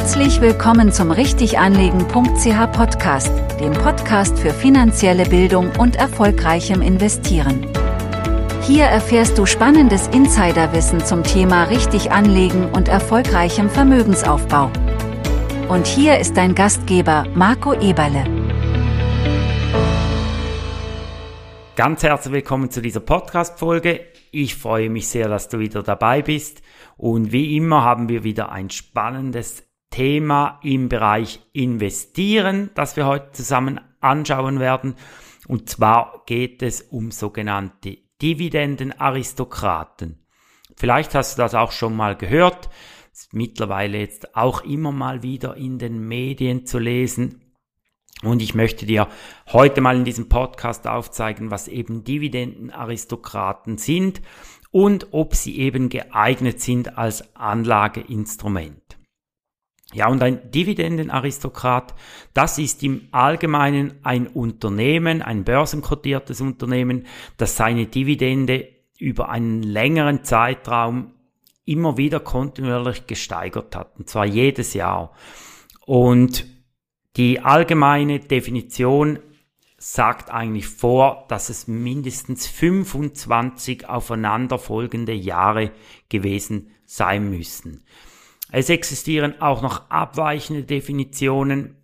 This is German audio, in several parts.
Herzlich willkommen zum Richtiganlegen.ch Podcast, dem Podcast für finanzielle Bildung und erfolgreichem Investieren. Hier erfährst du spannendes Insiderwissen zum Thema richtig anlegen und erfolgreichem Vermögensaufbau. Und hier ist dein Gastgeber Marco Eberle. Ganz herzlich willkommen zu dieser Podcast-Folge. Ich freue mich sehr, dass du wieder dabei bist. Und wie immer haben wir wieder ein spannendes Thema im Bereich Investieren, das wir heute zusammen anschauen werden. Und zwar geht es um sogenannte Dividendenaristokraten. Vielleicht hast du das auch schon mal gehört. Ist mittlerweile jetzt auch immer mal wieder in den Medien zu lesen. Und ich möchte dir heute mal in diesem Podcast aufzeigen, was eben Dividendenaristokraten sind und ob sie eben geeignet sind als Anlageinstrument. Ja, und ein Dividendenaristokrat, das ist im Allgemeinen ein Unternehmen, ein börsenkotiertes Unternehmen, das seine Dividende über einen längeren Zeitraum immer wieder kontinuierlich gesteigert hat, und zwar jedes Jahr. Und die allgemeine Definition sagt eigentlich vor, dass es mindestens 25 aufeinanderfolgende Jahre gewesen sein müssen. Es existieren auch noch abweichende Definitionen,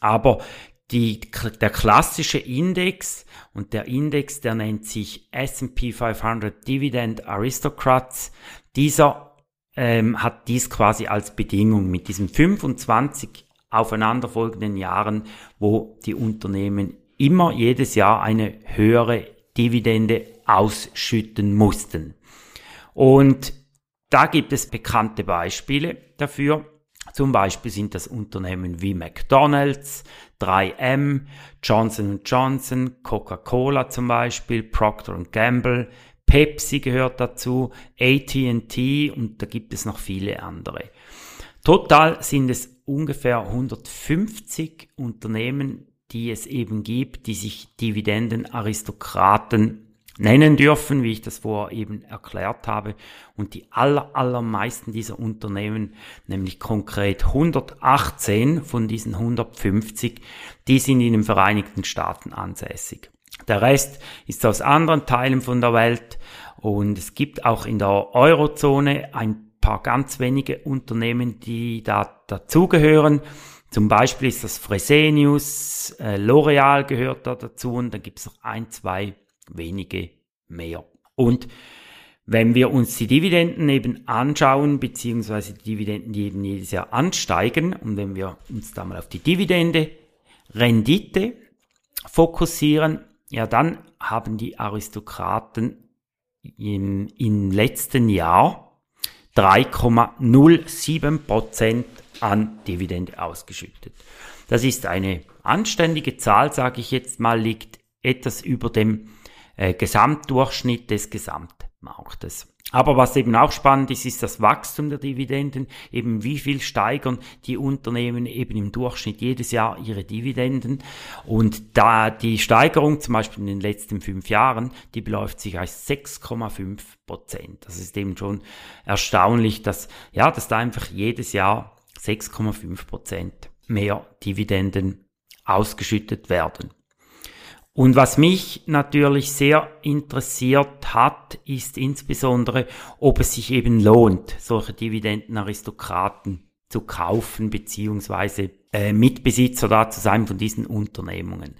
aber die, der klassische Index und der Index, der nennt sich S&P 500 Dividend Aristocrats, dieser ähm, hat dies quasi als Bedingung mit diesen 25 aufeinanderfolgenden Jahren, wo die Unternehmen immer jedes Jahr eine höhere Dividende ausschütten mussten. Und da gibt es bekannte Beispiele dafür. Zum Beispiel sind das Unternehmen wie McDonald's, 3M, Johnson Johnson, Coca-Cola zum Beispiel, Procter Gamble, Pepsi gehört dazu, AT&T und da gibt es noch viele andere. Total sind es ungefähr 150 Unternehmen, die es eben gibt, die sich Dividendenaristokraten nennen dürfen, wie ich das vorher eben erklärt habe. Und die aller, allermeisten dieser Unternehmen, nämlich konkret 118 von diesen 150, die sind in den Vereinigten Staaten ansässig. Der Rest ist aus anderen Teilen von der Welt und es gibt auch in der Eurozone ein paar ganz wenige Unternehmen, die da dazugehören. Zum Beispiel ist das Fresenius, äh, L'Oreal gehört da dazu und dann gibt es noch ein, zwei wenige mehr. Und wenn wir uns die Dividenden eben anschauen, beziehungsweise die Dividenden, die eben jedes Jahr ansteigen, und wenn wir uns da mal auf die Dividende, Rendite fokussieren, ja, dann haben die Aristokraten im, im letzten Jahr 3,07 Prozent an Dividende ausgeschüttet. Das ist eine anständige Zahl, sage ich jetzt mal, liegt etwas über dem äh, Gesamtdurchschnitt des Gesamtmarktes. Aber was eben auch spannend ist, ist das Wachstum der Dividenden, eben wie viel steigern die Unternehmen eben im Durchschnitt jedes Jahr ihre Dividenden. Und da die Steigerung zum Beispiel in den letzten fünf Jahren, die beläuft sich als 6,5 Prozent. Das ist eben schon erstaunlich, dass, ja, dass da einfach jedes Jahr 6,5 Prozent mehr Dividenden ausgeschüttet werden. Und was mich natürlich sehr interessiert hat, ist insbesondere, ob es sich eben lohnt, solche Dividendenaristokraten zu kaufen, beziehungsweise äh, Mitbesitzer da zu sein von diesen Unternehmungen.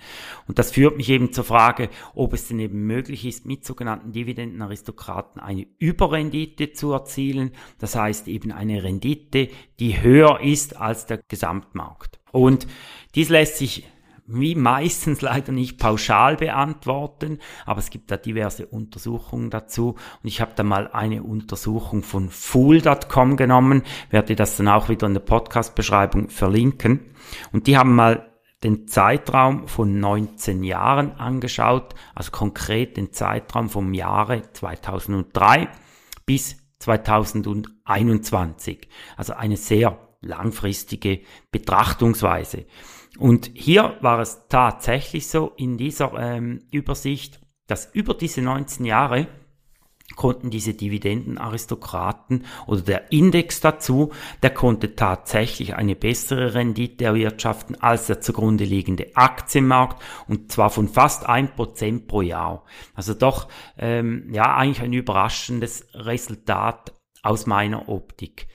Und das führt mich eben zur Frage, ob es denn eben möglich ist, mit sogenannten Dividendenaristokraten eine Überrendite zu erzielen. Das heißt eben eine Rendite, die höher ist als der Gesamtmarkt. Und dies lässt sich wie meistens leider nicht pauschal beantworten, aber es gibt da diverse Untersuchungen dazu und ich habe da mal eine Untersuchung von fool.com genommen, werde das dann auch wieder in der Podcast-Beschreibung verlinken und die haben mal den Zeitraum von 19 Jahren angeschaut, also konkret den Zeitraum vom Jahre 2003 bis 2021. Also eine sehr langfristige Betrachtungsweise. Und hier war es tatsächlich so in dieser ähm, Übersicht, dass über diese 19 Jahre konnten diese Dividendenaristokraten oder der Index dazu, der konnte tatsächlich eine bessere Rendite erwirtschaften als der zugrunde liegende Aktienmarkt und zwar von fast ein Prozent pro Jahr. Also doch ähm, ja eigentlich ein überraschendes Resultat aus meiner Optik.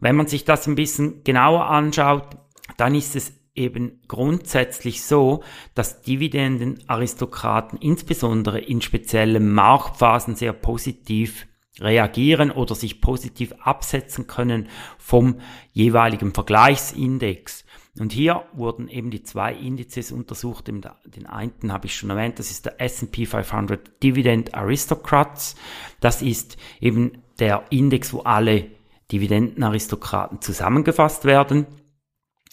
Wenn man sich das ein bisschen genauer anschaut, dann ist es eben grundsätzlich so, dass Dividendenaristokraten insbesondere in speziellen Marktphasen sehr positiv reagieren oder sich positiv absetzen können vom jeweiligen Vergleichsindex. Und hier wurden eben die zwei Indizes untersucht. Den einen habe ich schon erwähnt, das ist der S&P 500 Dividend Aristocrats. Das ist eben der Index, wo alle Dividendenaristokraten zusammengefasst werden.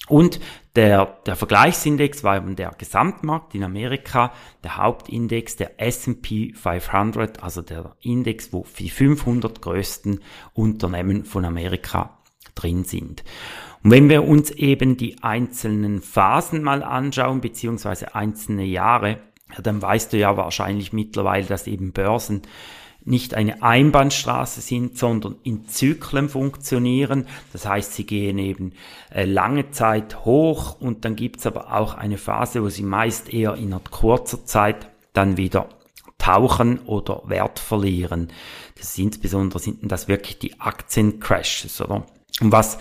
Und der, der Vergleichsindex war eben der Gesamtmarkt in Amerika, der Hauptindex der S&P 500, also der Index, wo die 500 größten Unternehmen von Amerika drin sind. Und wenn wir uns eben die einzelnen Phasen mal anschauen, beziehungsweise einzelne Jahre, dann weißt du ja wahrscheinlich mittlerweile, dass eben Börsen nicht eine Einbahnstraße sind, sondern in Zyklen funktionieren. Das heißt, sie gehen eben äh, lange Zeit hoch und dann gibt's aber auch eine Phase, wo sie meist eher in kurzer Zeit dann wieder tauchen oder Wert verlieren. Das ist insbesondere sind das wirklich die Aktiencrashes, oder? Und was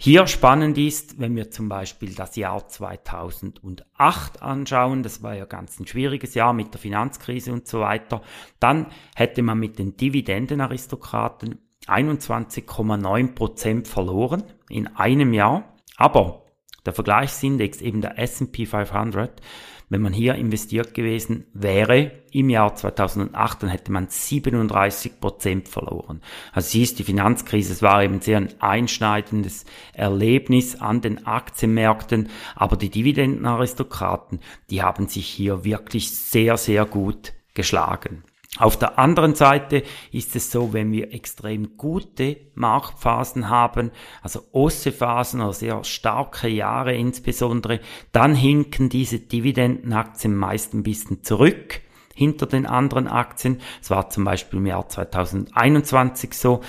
hier spannend ist, wenn wir zum Beispiel das Jahr 2008 anschauen, das war ja ganz ein schwieriges Jahr mit der Finanzkrise und so weiter, dann hätte man mit den Dividendenaristokraten 21,9 Prozent verloren in einem Jahr, aber der Vergleichsindex, eben der S&P 500, wenn man hier investiert gewesen wäre im Jahr 2008, dann hätte man 37 Prozent verloren. Also siehst, die Finanzkrise, es war eben sehr ein einschneidendes Erlebnis an den Aktienmärkten, aber die Dividendenaristokraten, die haben sich hier wirklich sehr, sehr gut geschlagen. Auf der anderen Seite ist es so, wenn wir extrem gute Marktphasen haben, also Ossephasen oder sehr starke Jahre insbesondere, dann hinken diese Dividendenaktien meist ein bisschen zurück hinter den anderen Aktien. Es war zum Beispiel im Jahr 2021 so,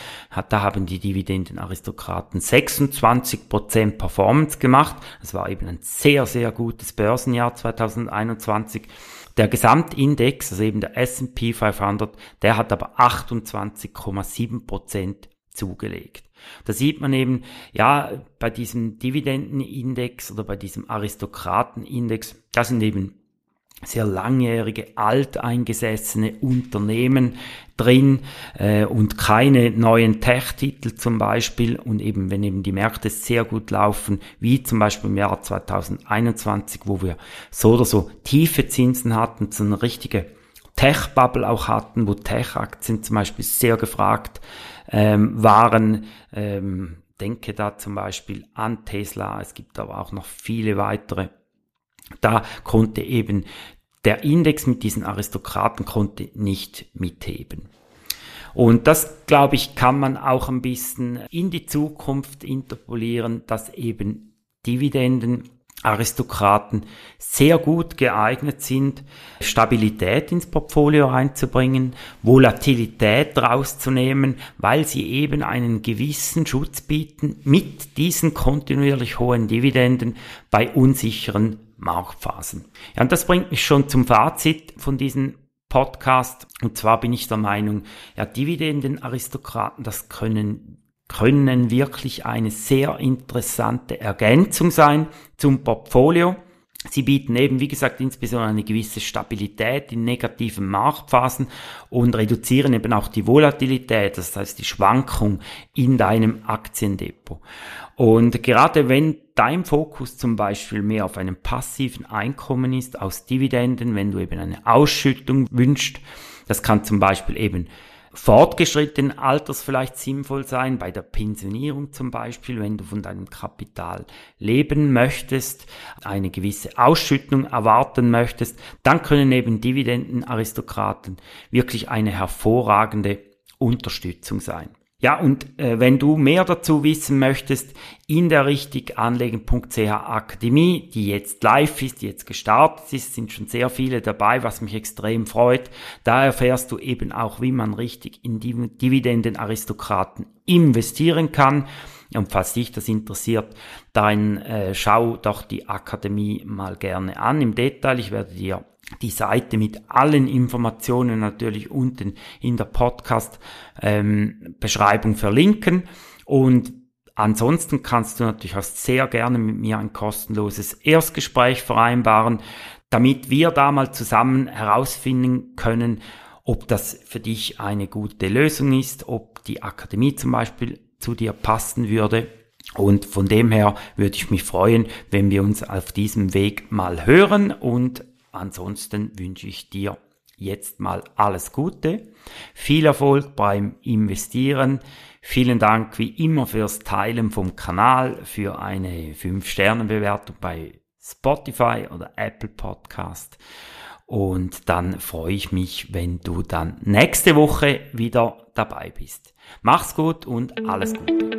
da haben die Dividendenaristokraten 26% Performance gemacht. Es war eben ein sehr, sehr gutes Börsenjahr 2021. Der Gesamtindex, also eben der S&P 500, der hat aber 28,7 Prozent zugelegt. Da sieht man eben, ja, bei diesem Dividendenindex oder bei diesem Aristokratenindex, das sind eben sehr langjährige, alteingesessene Unternehmen drin äh, und keine neuen Tech-Titel zum Beispiel. Und eben, wenn eben die Märkte sehr gut laufen, wie zum Beispiel im Jahr 2021, wo wir so oder so tiefe Zinsen hatten, so eine richtige Tech-Bubble auch hatten, wo Tech-Aktien zum Beispiel sehr gefragt ähm, waren. Ähm, denke da zum Beispiel an Tesla, es gibt aber auch noch viele weitere da konnte eben der Index mit diesen Aristokraten konnte nicht mitheben. Und das, glaube ich, kann man auch ein bisschen in die Zukunft interpolieren, dass eben Dividenden Aristokraten sehr gut geeignet sind, Stabilität ins Portfolio einzubringen, Volatilität rauszunehmen, weil sie eben einen gewissen Schutz bieten mit diesen kontinuierlich hohen Dividenden bei unsicheren Marktphasen. Ja, und das bringt mich schon zum Fazit von diesem Podcast. Und zwar bin ich der Meinung, ja, Dividendenaristokraten, das können können wirklich eine sehr interessante Ergänzung sein zum Portfolio. Sie bieten eben, wie gesagt, insbesondere eine gewisse Stabilität in negativen Marktphasen und reduzieren eben auch die Volatilität, das heißt die Schwankung in deinem Aktiendepot. Und gerade wenn dein Fokus zum Beispiel mehr auf einem passiven Einkommen ist aus Dividenden, wenn du eben eine Ausschüttung wünschst, das kann zum Beispiel eben fortgeschrittenen Alters vielleicht sinnvoll sein, bei der Pensionierung zum Beispiel, wenn du von deinem Kapital leben möchtest, eine gewisse Ausschüttung erwarten möchtest, dann können eben Dividendenaristokraten wirklich eine hervorragende Unterstützung sein. Ja, und äh, wenn du mehr dazu wissen möchtest, in der richtiganlegen.ch Akademie, die jetzt live ist, die jetzt gestartet ist, sind schon sehr viele dabei, was mich extrem freut. Da erfährst du eben auch, wie man richtig in Dividendenaristokraten investieren kann. Und falls dich das interessiert, dann äh, schau doch die Akademie mal gerne an im Detail. Ich werde dir die Seite mit allen Informationen natürlich unten in der Podcast-Beschreibung ähm, verlinken. Und ansonsten kannst du natürlich auch sehr gerne mit mir ein kostenloses Erstgespräch vereinbaren, damit wir da mal zusammen herausfinden können, ob das für dich eine gute Lösung ist, ob die Akademie zum Beispiel zu dir passen würde. Und von dem her würde ich mich freuen, wenn wir uns auf diesem Weg mal hören und Ansonsten wünsche ich dir jetzt mal alles Gute, viel Erfolg beim Investieren. Vielen Dank wie immer fürs Teilen vom Kanal, für eine 5-Sterne-Bewertung bei Spotify oder Apple Podcast. Und dann freue ich mich, wenn du dann nächste Woche wieder dabei bist. Mach's gut und alles Gute.